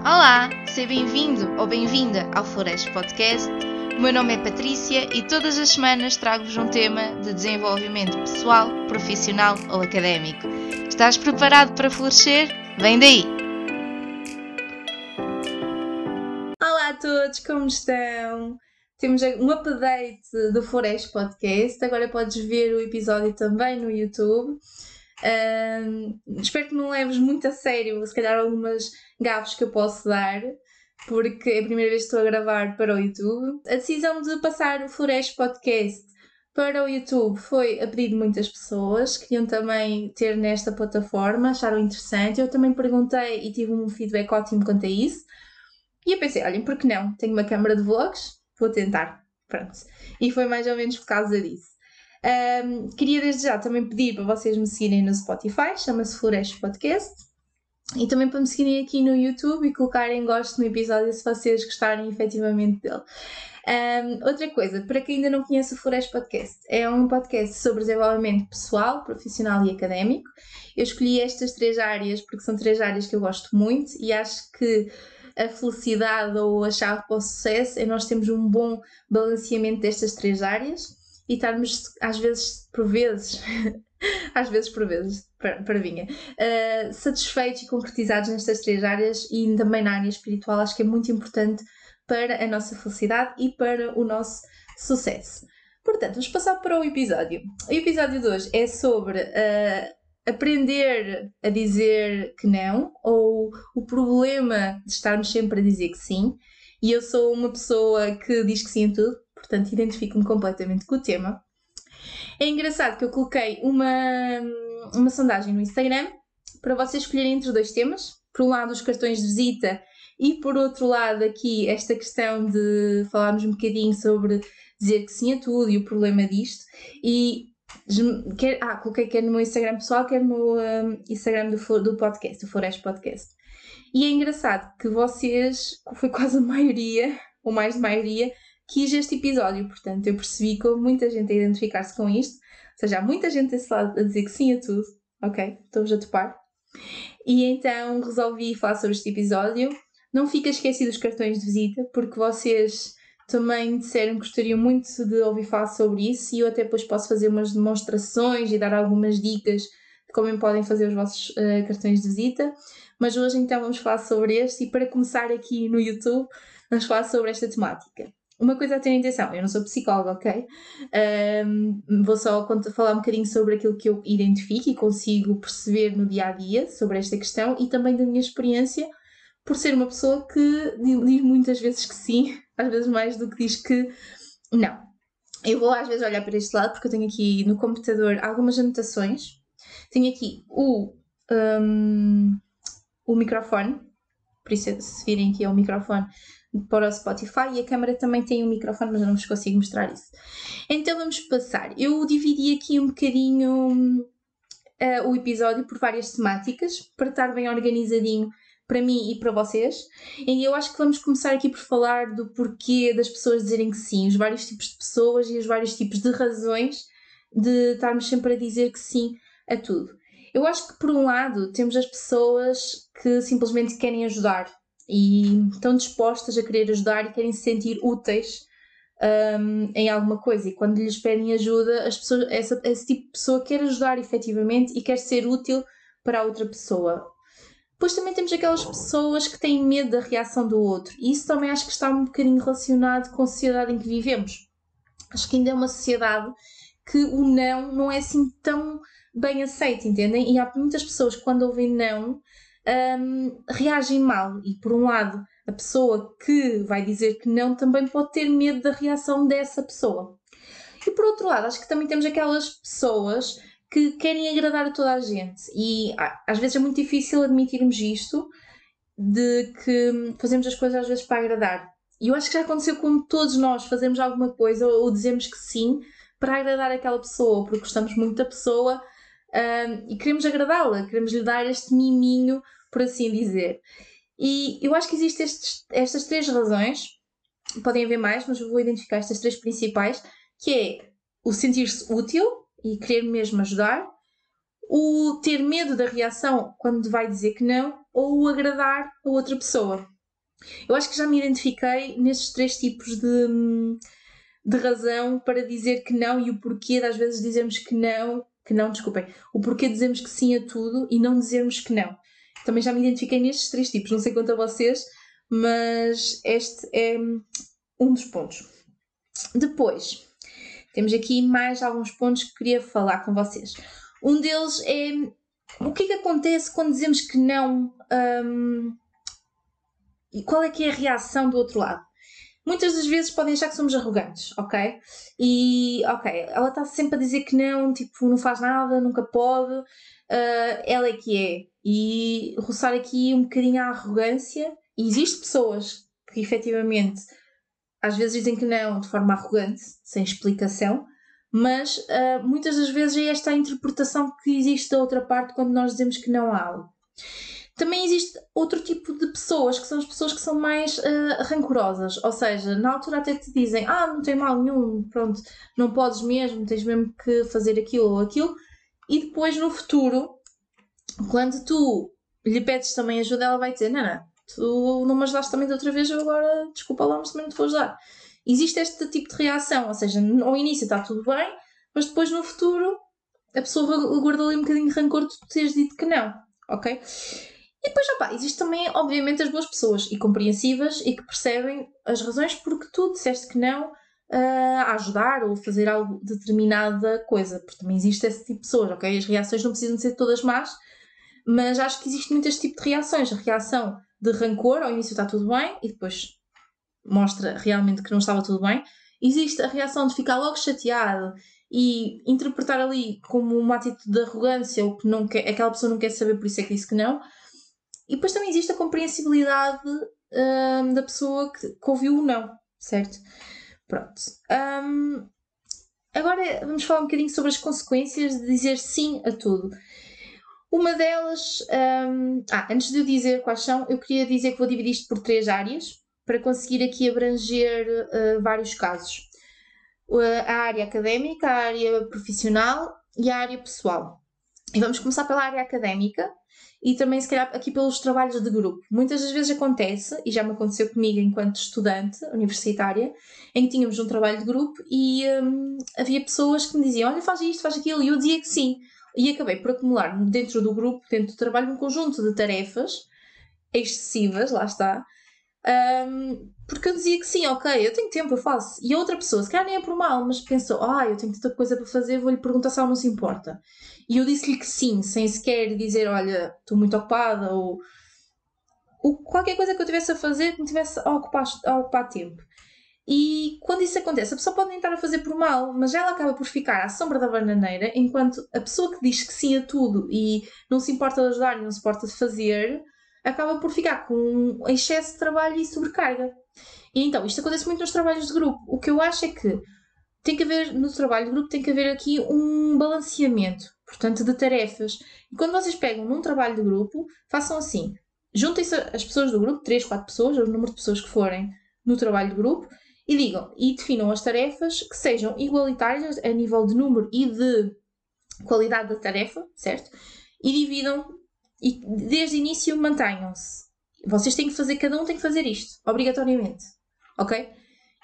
Olá, seja bem-vindo ou bem-vinda ao Flores Podcast. O meu nome é Patrícia e todas as semanas trago-vos um tema de desenvolvimento pessoal, profissional ou académico. Estás preparado para florescer? Vem daí! Olá a todos, como estão? Temos um update do Flores Podcast. Agora podes ver o episódio também no YouTube. Espero que não leves muito a sério, se calhar, algumas gafes que eu posso dar, porque é a primeira vez que estou a gravar para o YouTube. A decisão de passar o Flores Podcast para o YouTube foi a pedido de muitas pessoas, queriam também ter nesta plataforma, acharam interessante. Eu também perguntei e tive um feedback ótimo quanto a isso. E eu pensei, olhem, por que não? Tenho uma câmara de vlogs, vou tentar. Pronto. E foi mais ou menos por causa disso. Um, queria desde já também pedir para vocês me seguirem no Spotify, chama-se Flores Podcast. E também para me seguirem aqui no YouTube e colocarem gosto no episódio se vocês gostarem efetivamente dele. Um, outra coisa, para quem ainda não conhece o Flores Podcast, é um podcast sobre desenvolvimento pessoal, profissional e académico. Eu escolhi estas três áreas porque são três áreas que eu gosto muito e acho que a felicidade ou a chave para o sucesso é nós termos um bom balanceamento destas três áreas e estarmos, às vezes, por vezes, às vezes por vezes, para, vinha, uh, satisfeitos e concretizados nestas três áreas e também na área espiritual, acho que é muito importante para a nossa felicidade e para o nosso sucesso. Portanto, vamos passar para o episódio. O episódio de hoje é sobre uh, aprender a dizer que não ou o problema de estarmos sempre a dizer que sim. E eu sou uma pessoa que diz que sim a tudo, portanto identifico-me completamente com o tema. É engraçado que eu coloquei uma, uma sondagem no Instagram para vocês escolherem entre dois temas. Por um lado, os cartões de visita, e por outro lado, aqui esta questão de falarmos um bocadinho sobre dizer que sim a tudo e o problema disto. E quer, ah, coloquei quer no meu Instagram pessoal, quer no um, Instagram do, do podcast, do Flores Podcast. E é engraçado que vocês, foi quase a maioria, ou mais de maioria, quis este episódio. Portanto, eu percebi que houve muita gente a identificar-se com isto. Ou seja, há muita gente desse lado a dizer que sim a tudo. Ok? Estou-vos a topar. E então resolvi falar sobre este episódio. Não fica esquecido os cartões de visita, porque vocês também disseram que gostariam muito de ouvir falar sobre isso e eu até depois posso fazer umas demonstrações e dar algumas dicas de como podem fazer os vossos uh, cartões de visita. Mas hoje então vamos falar sobre este e para começar aqui no YouTube vamos falar sobre esta temática. Uma coisa a ter em atenção, eu não sou psicóloga, ok? Um, vou só falar um bocadinho sobre aquilo que eu identifico e consigo perceber no dia a dia sobre esta questão e também da minha experiência, por ser uma pessoa que diz muitas vezes que sim, às vezes mais do que diz que não. Eu vou às vezes olhar para este lado porque eu tenho aqui no computador algumas anotações. Tenho aqui o, um, o microfone, por isso se virem aqui é o microfone para o Spotify e a câmera também tem um microfone, mas eu não vos consigo mostrar isso. Então vamos passar. Eu dividi aqui um bocadinho uh, o episódio por várias temáticas para estar bem organizadinho para mim e para vocês. E eu acho que vamos começar aqui por falar do porquê das pessoas dizerem que sim, os vários tipos de pessoas e os vários tipos de razões de estarmos sempre a dizer que sim a tudo. Eu acho que por um lado temos as pessoas que simplesmente querem ajudar e estão dispostas a querer ajudar e querem se sentir úteis um, em alguma coisa. E quando lhes pedem ajuda, as pessoas, essa, esse tipo de pessoa quer ajudar efetivamente e quer ser útil para a outra pessoa. Depois também temos aquelas pessoas que têm medo da reação do outro. E isso também acho que está um bocadinho relacionado com a sociedade em que vivemos. Acho que ainda é uma sociedade que o não não é assim tão bem aceito, entendem? E há muitas pessoas que quando ouvem não um, reagem mal. E por um lado, a pessoa que vai dizer que não também pode ter medo da reação dessa pessoa. E por outro lado, acho que também temos aquelas pessoas que querem agradar a toda a gente. E às vezes é muito difícil admitirmos isto, de que fazemos as coisas às vezes para agradar. E eu acho que já aconteceu com todos nós, fazemos alguma coisa ou dizemos que sim para agradar aquela pessoa, porque gostamos muito da pessoa um, e queremos agradá-la, queremos lhe dar este miminho por assim dizer. E eu acho que existem estas três razões, podem haver mais, mas eu vou identificar estas três principais, que é o sentir-se útil e querer mesmo ajudar, o ter medo da reação quando vai dizer que não, ou agradar a outra pessoa. Eu acho que já me identifiquei nestes três tipos de, de razão para dizer que não e o porquê de às vezes dizermos que não, que não, desculpem, o porquê dizermos que sim a tudo e não dizermos que não. Também já me identifiquei nestes três tipos, não sei quanto a vocês, mas este é um dos pontos. Depois, temos aqui mais alguns pontos que queria falar com vocês. Um deles é o que é que acontece quando dizemos que não um, e qual é que é a reação do outro lado. Muitas das vezes podem achar que somos arrogantes, ok? E, ok, ela está sempre a dizer que não, tipo, não faz nada, nunca pode, uh, ela é que é. E roçar aqui um bocadinho a arrogância. E existem pessoas que efetivamente às vezes dizem que não de forma arrogante, sem explicação, mas uh, muitas das vezes é esta a interpretação que existe da outra parte quando nós dizemos que não há algo. Também existe outro tipo de pessoas, que são as pessoas que são mais uh, rancorosas, ou seja, na altura até te dizem, ah, não tem mal nenhum, pronto, não podes mesmo, tens mesmo que fazer aquilo ou aquilo, e depois no futuro, quando tu lhe pedes também ajuda, ela vai dizer, não, não, tu não me ajudaste também de outra vez, eu agora, desculpa lá, mas também não te vou ajudar. Existe este tipo de reação, ou seja, ao início está tudo bem, mas depois no futuro a pessoa guarda ali um bocadinho de rancor de tu teres dito que não, ok? E depois, opa, existe também, obviamente, as boas pessoas e compreensivas e que percebem as razões porque tu disseste que não uh, a ajudar ou fazer algo determinada coisa, porque também existe esse tipo de pessoas, ok? As reações não precisam ser todas más, mas acho que existe muito este tipo de reações. A reação de rancor, ao início está tudo bem e depois mostra realmente que não estava tudo bem. Existe a reação de ficar logo chateado e interpretar ali como uma atitude de arrogância ou que não quer, aquela pessoa não quer saber, por isso é que disse que não. E depois também existe a compreensibilidade um, da pessoa que, que, ouviu o não, certo? Pronto. Um, agora vamos falar um bocadinho sobre as consequências de dizer sim a tudo. Uma delas, um, ah, antes de eu dizer quais são, eu queria dizer que vou dividir isto por três áreas para conseguir aqui abranger uh, vários casos. A área académica, a área profissional e a área pessoal. E vamos começar pela área académica, e também, se calhar, aqui pelos trabalhos de grupo. Muitas das vezes acontece, e já me aconteceu comigo enquanto estudante universitária, em que tínhamos um trabalho de grupo e hum, havia pessoas que me diziam: Olha, faz isto, faz aquilo, e eu dizia que sim. E acabei por acumular dentro do grupo, dentro do trabalho, um conjunto de tarefas excessivas, lá está, um, porque eu dizia que sim, ok, eu tenho tempo, eu faço. E a outra pessoa, se calhar nem é por mal, mas pensou, ah, eu tenho tanta coisa para fazer, vou-lhe perguntar se ela não se importa. E eu disse-lhe que sim, sem sequer dizer, olha, estou muito ocupada, ou, ou qualquer coisa que eu tivesse a fazer que me tivesse a ocupar, a ocupar tempo. E quando isso acontece, a pessoa pode nem estar a fazer por mal, mas ela acaba por ficar à sombra da bananeira, enquanto a pessoa que diz que sim a tudo e não se importa de ajudar não se importa de fazer, acaba por ficar com excesso de trabalho e sobrecarga. E então, isto acontece muito nos trabalhos de grupo. O que eu acho é que tem que haver, no trabalho de grupo, tem que haver aqui um balanceamento, portanto, de tarefas. E quando vocês pegam num trabalho de grupo, façam assim: juntem-se as pessoas do grupo, 3, 4 pessoas, o número de pessoas que forem no trabalho de grupo, e digam e definam as tarefas que sejam igualitárias a nível de número e de qualidade da tarefa, certo? E dividam e desde o início mantenham-se. Vocês têm que fazer, cada um tem que fazer isto, obrigatoriamente. Ok?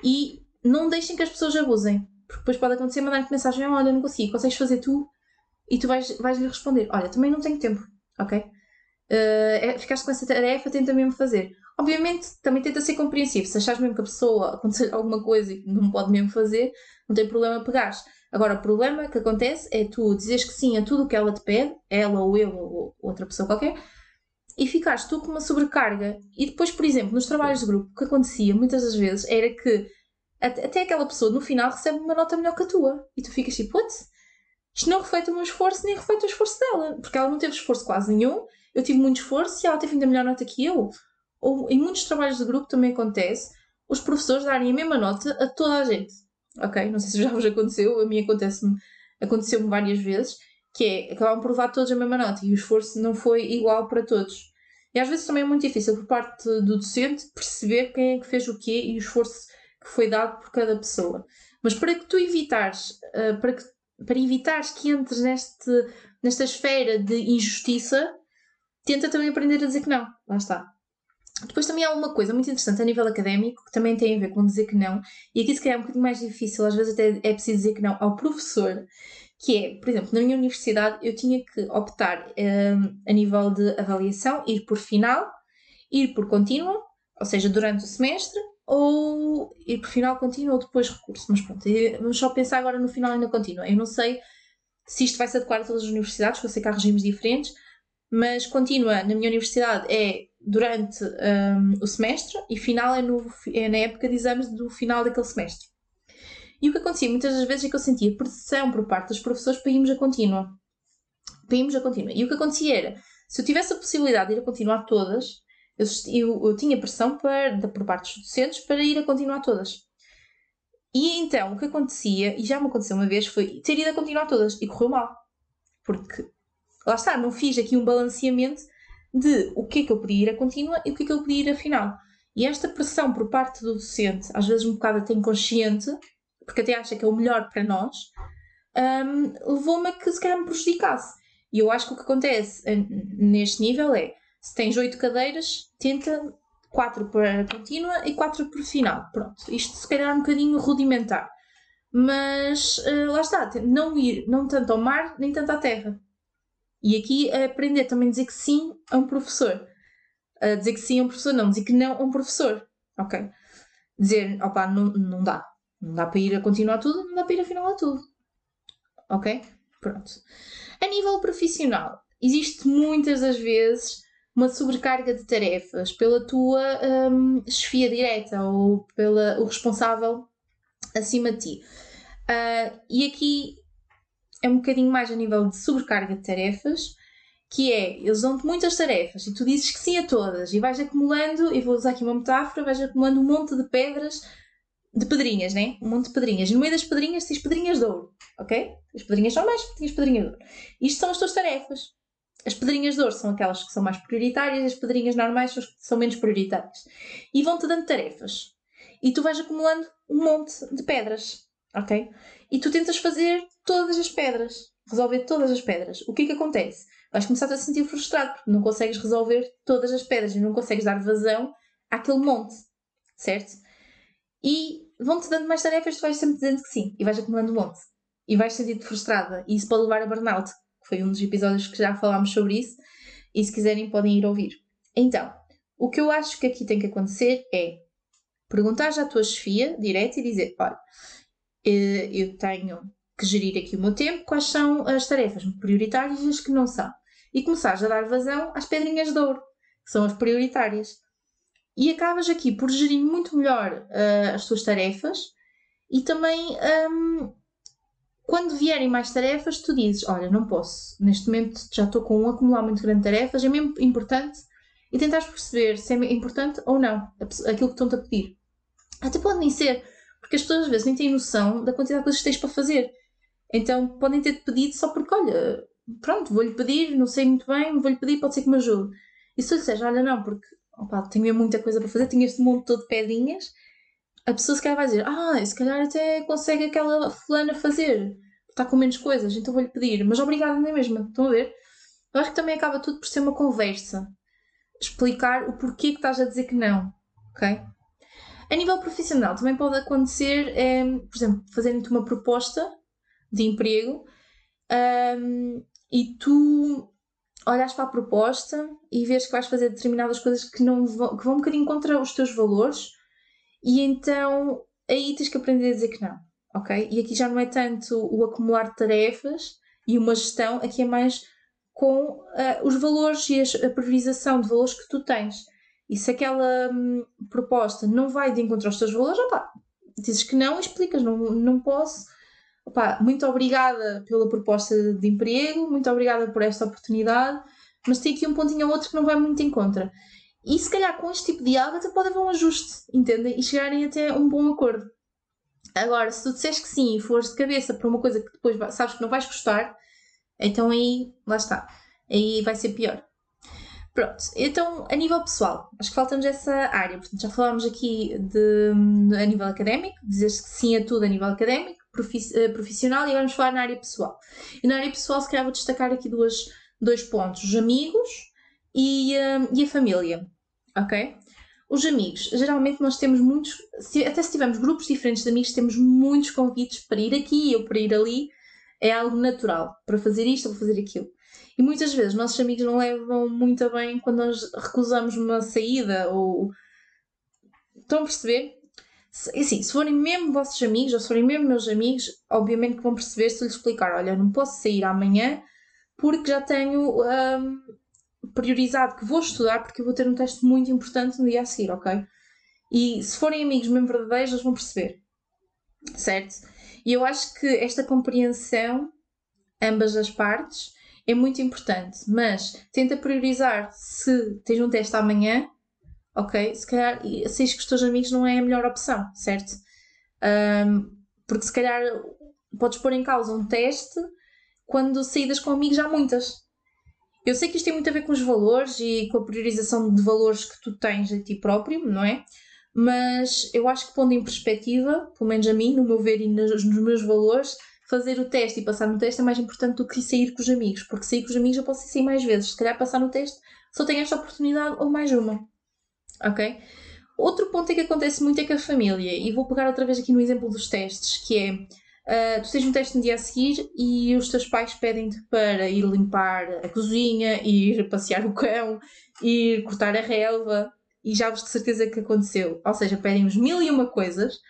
E não deixem que as pessoas abusem. Porque depois pode acontecer mandar-te mensagem: Olha, não consigo, consegues fazer tu? E tu vais, vais lhe responder: Olha, também não tenho tempo. Ok? Uh, ficaste com essa tarefa, tenta mesmo fazer. Obviamente, também tenta ser compreensivo. Se achares mesmo que a pessoa acontecer alguma coisa e não pode mesmo fazer, não tem problema pegares. Agora, o problema que acontece é tu dizeres que sim a tudo o que ela te pede, ela ou eu ou outra pessoa qualquer, e ficares tu com uma sobrecarga. E depois, por exemplo, nos trabalhos de grupo, o que acontecia muitas das vezes era que até aquela pessoa no final recebe uma nota melhor que a tua. E tu ficas tipo, what? Isto não reflete o meu esforço nem reflete o esforço dela. Porque ela não teve esforço quase nenhum, eu tive muito esforço e ela teve ainda melhor nota que eu. Ou em muitos trabalhos de grupo também acontece os professores darem a mesma nota a toda a gente ok? Não sei se já vos aconteceu, a mim acontece-me aconteceu-me várias vezes, que é por levar todos a mesma nota e o esforço não foi igual para todos. E às vezes também é muito difícil por parte do docente perceber quem é que fez o quê e o esforço que foi dado por cada pessoa. Mas para que tu evitares, uh, para, que, para evitares que entres neste, nesta esfera de injustiça, tenta também aprender a dizer que não. Lá está. Depois também há uma coisa muito interessante a nível académico que também tem a ver com dizer que não, e aqui se calhar é um bocadinho mais difícil, às vezes até é preciso dizer que não ao professor, que é, por exemplo, na minha universidade eu tinha que optar um, a nível de avaliação, ir por final, ir por contínua, ou seja, durante o semestre, ou ir por final contínua ou depois recurso. Mas pronto, vamos só pensar agora no final e na contínua. Eu não sei se isto vai se adequar a todas as universidades, porque eu sei que há regimes diferentes, mas contínua na minha universidade é durante um, o semestre e final é, no, é na época de exames do final daquele semestre. E o que acontecia muitas das vezes é que eu sentia pressão por parte dos professores para irmos a contínua. Para irmos a contínua. E o que acontecia era, se eu tivesse a possibilidade de ir a continuar todas, eu, eu, eu tinha pressão para, por parte dos docentes para ir a continuar todas. E então o que acontecia, e já me aconteceu uma vez, foi ter ido a continuar todas e correu mal. Porque, lá está, não fiz aqui um balanceamento de o que é que eu podia ir a contínua e o que é que eu podia ir a final. E esta pressão por parte do docente, às vezes um bocado até inconsciente, porque até acha que é o melhor para nós, um, levou-me a que se calhar me prejudicasse. E eu acho que o que acontece eh, neste nível é, se tens oito cadeiras, tenta quatro para contínua e quatro por final. Pronto, isto se calhar é um bocadinho rudimentar. Mas uh, lá está, não ir não tanto ao mar, nem tanto à terra. E aqui é aprender também a dizer que sim a um professor. A dizer que sim a um professor, não dizer que não a um professor. Ok? Dizer, opá, não, não dá. Não dá para ir a continuar tudo, não dá para ir a final a tudo. Ok? Pronto. A nível profissional, existe muitas das vezes uma sobrecarga de tarefas pela tua um, chefia direta ou pelo responsável acima de ti. Uh, e aqui é um bocadinho mais a nível de sobrecarga de tarefas, que é, eles dão-te muitas tarefas e tu dizes que sim a todas e vais acumulando, e vou usar aqui uma metáfora, vais acumulando um monte de pedras, de pedrinhas, né? Um monte de pedrinhas. No meio das pedrinhas tens pedrinhas de ouro, ok? As pedrinhas são mais, tens pedrinhas de ouro. Isto são as tuas tarefas. As pedrinhas de ouro são aquelas que são mais prioritárias, as pedrinhas normais são as que são menos prioritárias. E vão-te dando tarefas. E tu vais acumulando um monte de pedras, ok? E tu tentas fazer todas as pedras, resolver todas as pedras. O que é que acontece? Vais começar a sentir frustrado porque não consegues resolver todas as pedras e não consegues dar vazão àquele monte, certo? E vão-te dando mais tarefas, tu vais sempre dizendo que sim e vais acumulando um monte. E vais sentir-te frustrada e isso pode levar a burnout, que foi um dos episódios que já falámos sobre isso. E se quiserem, podem ir ouvir. Então, o que eu acho que aqui tem que acontecer é perguntar à tua chefia direto e dizer: olha, eh, eu tenho que gerir aqui o meu tempo, quais são as tarefas prioritárias e as que não são. E começares a dar vazão às pedrinhas de ouro, que são as prioritárias. E acabas aqui por gerir muito melhor uh, as tuas tarefas e também um, quando vierem mais tarefas, tu dizes: Olha, não posso, neste momento já estou com um acumular muito grande de tarefas, é mesmo importante e tentares perceber se é importante ou não aquilo que estão-te a pedir. Até pode nem ser, porque as pessoas às vezes nem têm noção da quantidade de coisas que tens para fazer. Então podem ter-te pedido só porque, olha, pronto, vou-lhe pedir, não sei muito bem, vou-lhe pedir, pode ser que me ajude. E se eu disser, olha, não, porque opa, tenho muita coisa para fazer, tenho este monte todo de pedrinhas, a pessoa se calhar vai dizer, ah, se calhar até consegue aquela fulana fazer, está com menos coisas, então vou-lhe pedir, mas obrigada não é mesmo, estão a ver? Eu acho que também acaba tudo por ser uma conversa, explicar o porquê que estás a dizer que não, ok? A nível profissional também pode acontecer, é, por exemplo, fazerem-te uma proposta de emprego um, e tu olhas para a proposta e vês que vais fazer determinadas coisas que, não vão, que vão um bocadinho contra os teus valores e então aí tens que aprender a dizer que não, ok? E aqui já não é tanto o acumular de tarefas e uma gestão, aqui é mais com uh, os valores e a priorização de valores que tu tens. E se aquela hum, proposta não vai de encontro aos teus valores, opa, dizes que não e explicas, não, não posso Muito obrigada pela proposta de emprego, muito obrigada por esta oportunidade, mas tem aqui um pontinho ou outro que não vai muito em contra. E se calhar com este tipo de algo até pode haver um ajuste, entendem? E chegarem até um bom acordo. Agora, se tu disseres que sim e fores de cabeça para uma coisa que depois sabes que não vais gostar, então aí, lá está. Aí vai ser pior. Pronto, então a nível pessoal, acho que faltamos essa área. Portanto, já falámos aqui de, a nível académico, dizer que sim a tudo a nível académico. Eh, profissional e vamos falar na área pessoal. E na área pessoal, se calhar, vou destacar aqui duas, dois pontos: os amigos e, um, e a família, ok? Os amigos, geralmente nós temos muitos, se, até se tivermos grupos diferentes de amigos, temos muitos convites para ir aqui ou para ir ali, é algo natural, para fazer isto ou para fazer aquilo. E muitas vezes nossos amigos não levam muito bem quando nós recusamos uma saída ou. Estão a perceber? Assim, se forem mesmo vossos amigos ou se forem mesmo meus amigos, obviamente que vão perceber se eu lhes explicar: olha, não posso sair amanhã porque já tenho um, priorizado que vou estudar porque eu vou ter um teste muito importante no dia a seguir, ok? E se forem amigos mesmo verdadeiros, eles vão perceber, certo? E eu acho que esta compreensão, ambas as partes, é muito importante, mas tenta priorizar se tens um teste amanhã, ok? Se calhar, se que os teus amigos não é a melhor opção, certo? Um, porque se calhar podes pôr em causa um teste quando saídas com amigos há muitas. Eu sei que isto tem muito a ver com os valores e com a priorização de valores que tu tens a ti próprio, não é? Mas eu acho que pondo em perspectiva, pelo menos a mim, no meu ver e nos meus valores, fazer o teste e passar no teste é mais importante do que sair com os amigos, porque sair com os amigos eu posso sair mais vezes. Se calhar passar no teste só tenho esta oportunidade ou mais uma. Ok? Outro ponto é que acontece muito é com a família, e vou pegar outra vez aqui no exemplo dos testes, que é uh, tu tens um teste no dia a seguir e os teus pais pedem-te para ir limpar a cozinha, ir passear o cão, ir cortar a relva, e já vos de certeza que aconteceu. Ou seja, pedem-vos mil e uma coisas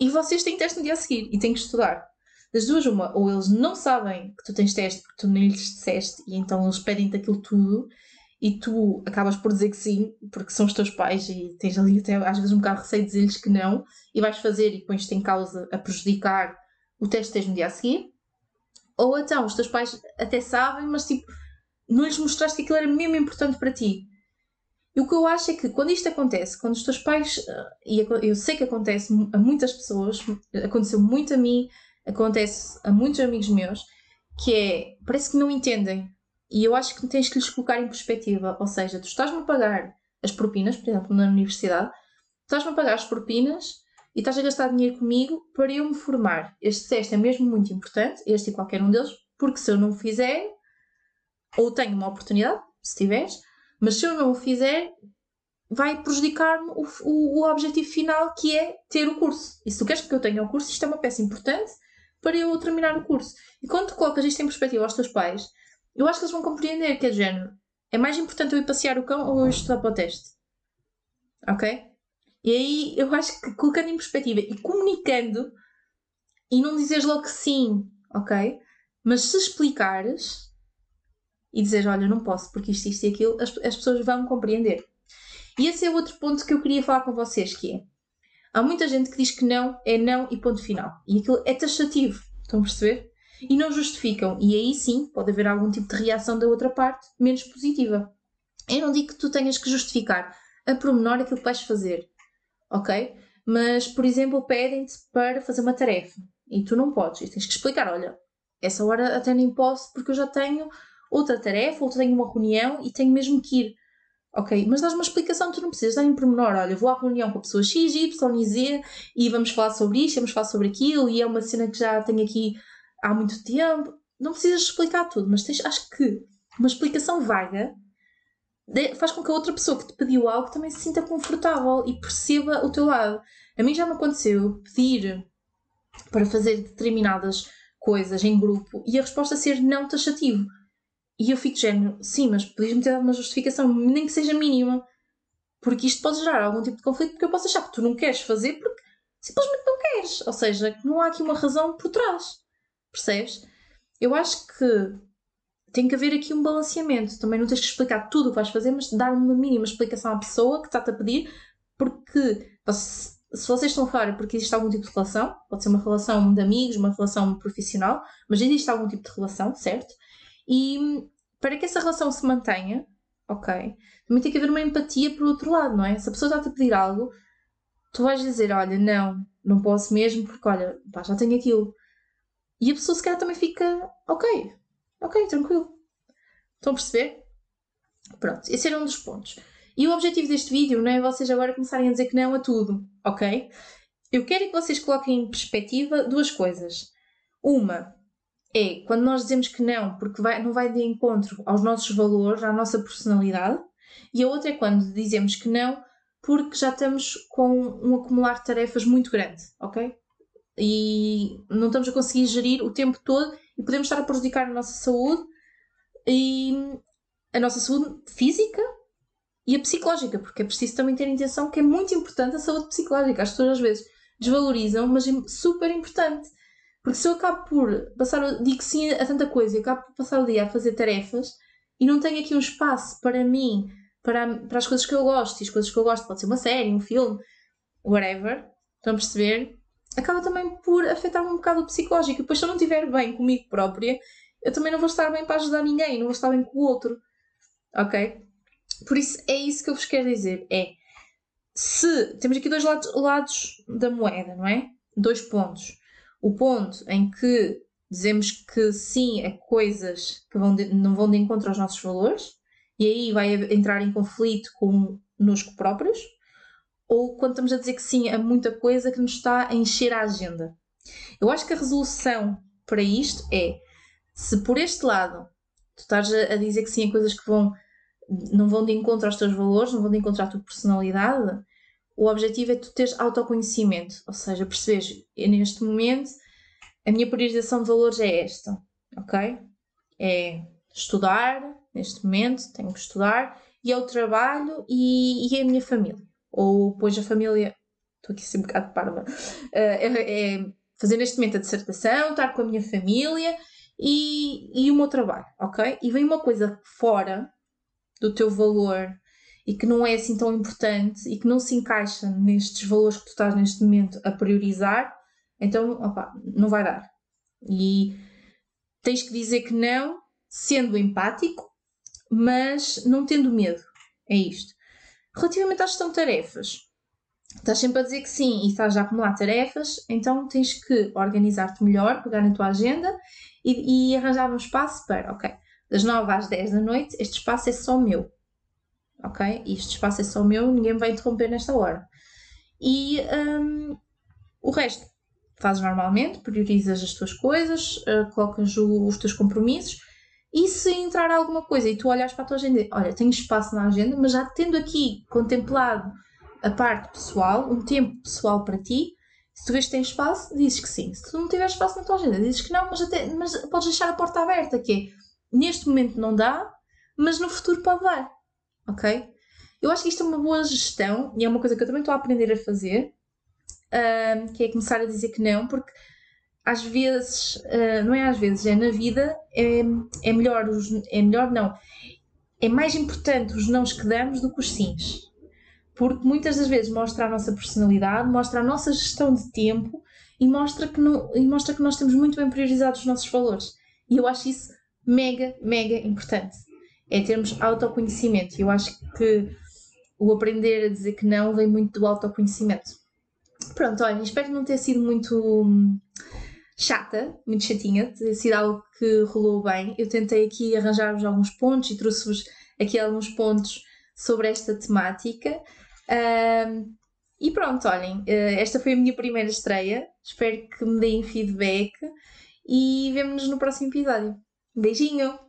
e vocês têm teste no dia a seguir e têm que estudar. Das duas, uma, ou eles não sabem que tu tens teste porque tu nem lhes disseste e então eles pedem-te aquilo tudo e tu acabas por dizer que sim, porque são os teus pais e tens ali até às vezes um bocado receio de dizer-lhes que não e vais fazer e pões-te em causa a prejudicar o teste que tens no dia a seguir. Ou então os teus pais até sabem, mas tipo, não lhes mostraste que aquilo era mesmo importante para ti. E o que eu acho é que quando isto acontece, quando os teus pais, eh, e eu sei que acontece a muitas pessoas, aconteceu muito a mim, acontece a muitos amigos meus, que é, parece que não entendem. E eu acho que tens que lhes colocar em perspectiva. Ou seja, tu estás-me a pagar as propinas, por exemplo, na universidade, estás-me a pagar as propinas e estás a gastar dinheiro comigo para eu me formar. Este teste é mesmo muito importante, este e qualquer um deles, porque se eu não o fizer, ou tenho uma oportunidade, se tiveres, mas se eu não o fizer, vai prejudicar-me o, o, o, objetivo final que é ter o curso. E se tu queres que eu tenha o curso, isto é uma peça importante para eu terminar o curso. E quando tu colocas isto em perspectiva aos teus pais, eu acho que eles vão compreender que é de género. É mais importante eu ir passear o cão ou eu estudar para o teste. Ok? E aí eu acho que colocando em perspectiva e comunicando e não dizeres logo que sim, ok? Mas se explicares e dizeres, olha, não posso porque isto, isto e aquilo, as, as pessoas vão compreender. E esse é outro ponto que eu queria falar com vocês, que é Há muita gente que diz que não é não e ponto final. E aquilo é taxativo. Estão a perceber? E não justificam. E aí sim pode haver algum tipo de reação da outra parte menos positiva. Eu não digo que tu tenhas que justificar a promenor aquilo que vais fazer. Ok? Mas, por exemplo, pedem-te para fazer uma tarefa e tu não podes. E tens que explicar: olha, essa hora até nem posso porque eu já tenho outra tarefa, ou tenho uma reunião e tenho mesmo que ir. Ok, mas dás uma explicação, tu não precisas dar em pormenor. Olha, vou à reunião com a pessoa X, Y e Z e vamos falar sobre isto, vamos falar sobre aquilo e é uma cena que já tenho aqui há muito tempo. Não precisas explicar tudo, mas tens, acho que uma explicação vaga faz com que a outra pessoa que te pediu algo também se sinta confortável e perceba o teu lado. A mim já me aconteceu pedir para fazer determinadas coisas em grupo e a resposta ser não taxativo. E eu fico género, sim, mas podias-me ter dado uma justificação, nem que seja mínima, porque isto pode gerar algum tipo de conflito, porque eu posso achar que tu não queres fazer porque simplesmente não queres. Ou seja, que não há aqui uma razão por trás. Percebes? Eu acho que tem que haver aqui um balanceamento. Também não tens que explicar tudo o que vais fazer, mas dar uma mínima explicação à pessoa que está-te a pedir, porque se vocês estão fora porque existe algum tipo de relação, pode ser uma relação de amigos, uma relação profissional, mas existe algum tipo de relação, certo? E para que essa relação se mantenha, ok, também tem que haver uma empatia por outro lado, não é? Se a pessoa está-te a pedir algo, tu vais dizer, olha, não, não posso mesmo porque, olha, pá, já tenho aquilo. E a pessoa se calhar também fica, ok, ok, tranquilo. Estão a perceber? Pronto, esse era um dos pontos. E o objetivo deste vídeo não é vocês agora começarem a dizer que não a tudo, ok? Eu quero que vocês coloquem em perspectiva duas coisas. Uma é quando nós dizemos que não, porque vai, não vai de encontro aos nossos valores, à nossa personalidade, e a outra é quando dizemos que não, porque já estamos com um acumular de tarefas muito grande, ok? E não estamos a conseguir gerir o tempo todo e podemos estar a prejudicar a nossa saúde e a nossa saúde física e a psicológica, porque é preciso também ter intenção que é muito importante a saúde psicológica. As pessoas às vezes desvalorizam, mas é super importante. Porque se eu acabo por passar, digo sim a tanta coisa e acabo por passar o dia a fazer tarefas e não tenho aqui um espaço para mim, para, para as coisas que eu gosto, e as coisas que eu gosto pode ser uma série, um filme, whatever, estão a perceber? Acaba também por afetar um bocado o psicológico. E depois, se eu não estiver bem comigo própria, eu também não vou estar bem para ajudar ninguém, não vou estar bem com o outro. Ok? Por isso, é isso que eu vos quero dizer. É, se temos aqui dois lados, lados da moeda, não é? Dois pontos o ponto em que dizemos que sim a coisas que vão de, não vão de encontro aos nossos valores e aí vai entrar em conflito connosco próprios, ou quando estamos a dizer que sim a muita coisa que nos está a encher a agenda. Eu acho que a resolução para isto é se por este lado tu estás a dizer que sim a coisas que vão não vão de encontro aos teus valores, não vão de encontro à tua personalidade, o objetivo é tu teres autoconhecimento, ou seja, percebes, neste momento a minha priorização de valores é esta, ok? É estudar, neste momento tenho que estudar, e é o trabalho e, e é a minha família. Ou depois a família, estou aqui a ser um bocado parva, eh, é, é fazer neste momento a dissertação, estar com a minha família e, e o meu trabalho, ok? E vem uma coisa fora do teu valor e que não é assim tão importante e que não se encaixa nestes valores que tu estás neste momento a priorizar, então opa, não vai dar. E tens que dizer que não, sendo empático, mas não tendo medo. É isto. Relativamente à gestão de tarefas, estás sempre a dizer que sim e estás a acumular tarefas, então tens que organizar-te melhor, pegar na tua agenda e, e arranjar um espaço para, ok, das 9 às 10 da noite, este espaço é só meu ok? Este espaço é só meu, ninguém vai interromper nesta hora. E um, o resto fazes normalmente, priorizas as tuas coisas, uh, colocas o, os teus compromissos e se entrar alguma coisa e tu olhas para a tua agenda, olha, tenho espaço na agenda, mas já tendo aqui contemplado a parte pessoal, um tempo pessoal para ti, se tu vês que tens espaço, dizes que sim. Se tu não tiver espaço na tua agenda, dizes que não, mas, até, mas podes deixar a porta aberta, que é, neste momento não dá, mas no futuro pode dar ok? Eu acho que isto é uma boa gestão e é uma coisa que eu também estou a aprender a fazer, uh, que é começar a dizer que não, porque às vezes, uh, não é às vezes, é na vida, é, é melhor, os, é melhor não, é mais importante os nãos que damos do que os sims. Porque muitas das vezes mostra a nossa personalidade, mostra a nossa gestão de tempo e mostra que, não, e mostra que nós temos muito bem priorizados os nossos valores. E eu acho isso mega, mega importante é termos autoconhecimento. E eu acho que o aprender a dizer que não vem muito do autoconhecimento. Pronto, olha, espero não ter sido muito hum, chata, muito chatinha, ter sido algo que rolou bem. Eu tentei aqui arranjar-vos alguns pontos e trouxe-vos aqui alguns pontos sobre esta temática. Um, e pronto, olhem, eh, esta foi a minha primeira estreia. Espero que me deem feedback e vemo-nos no próximo episódio. beijinho!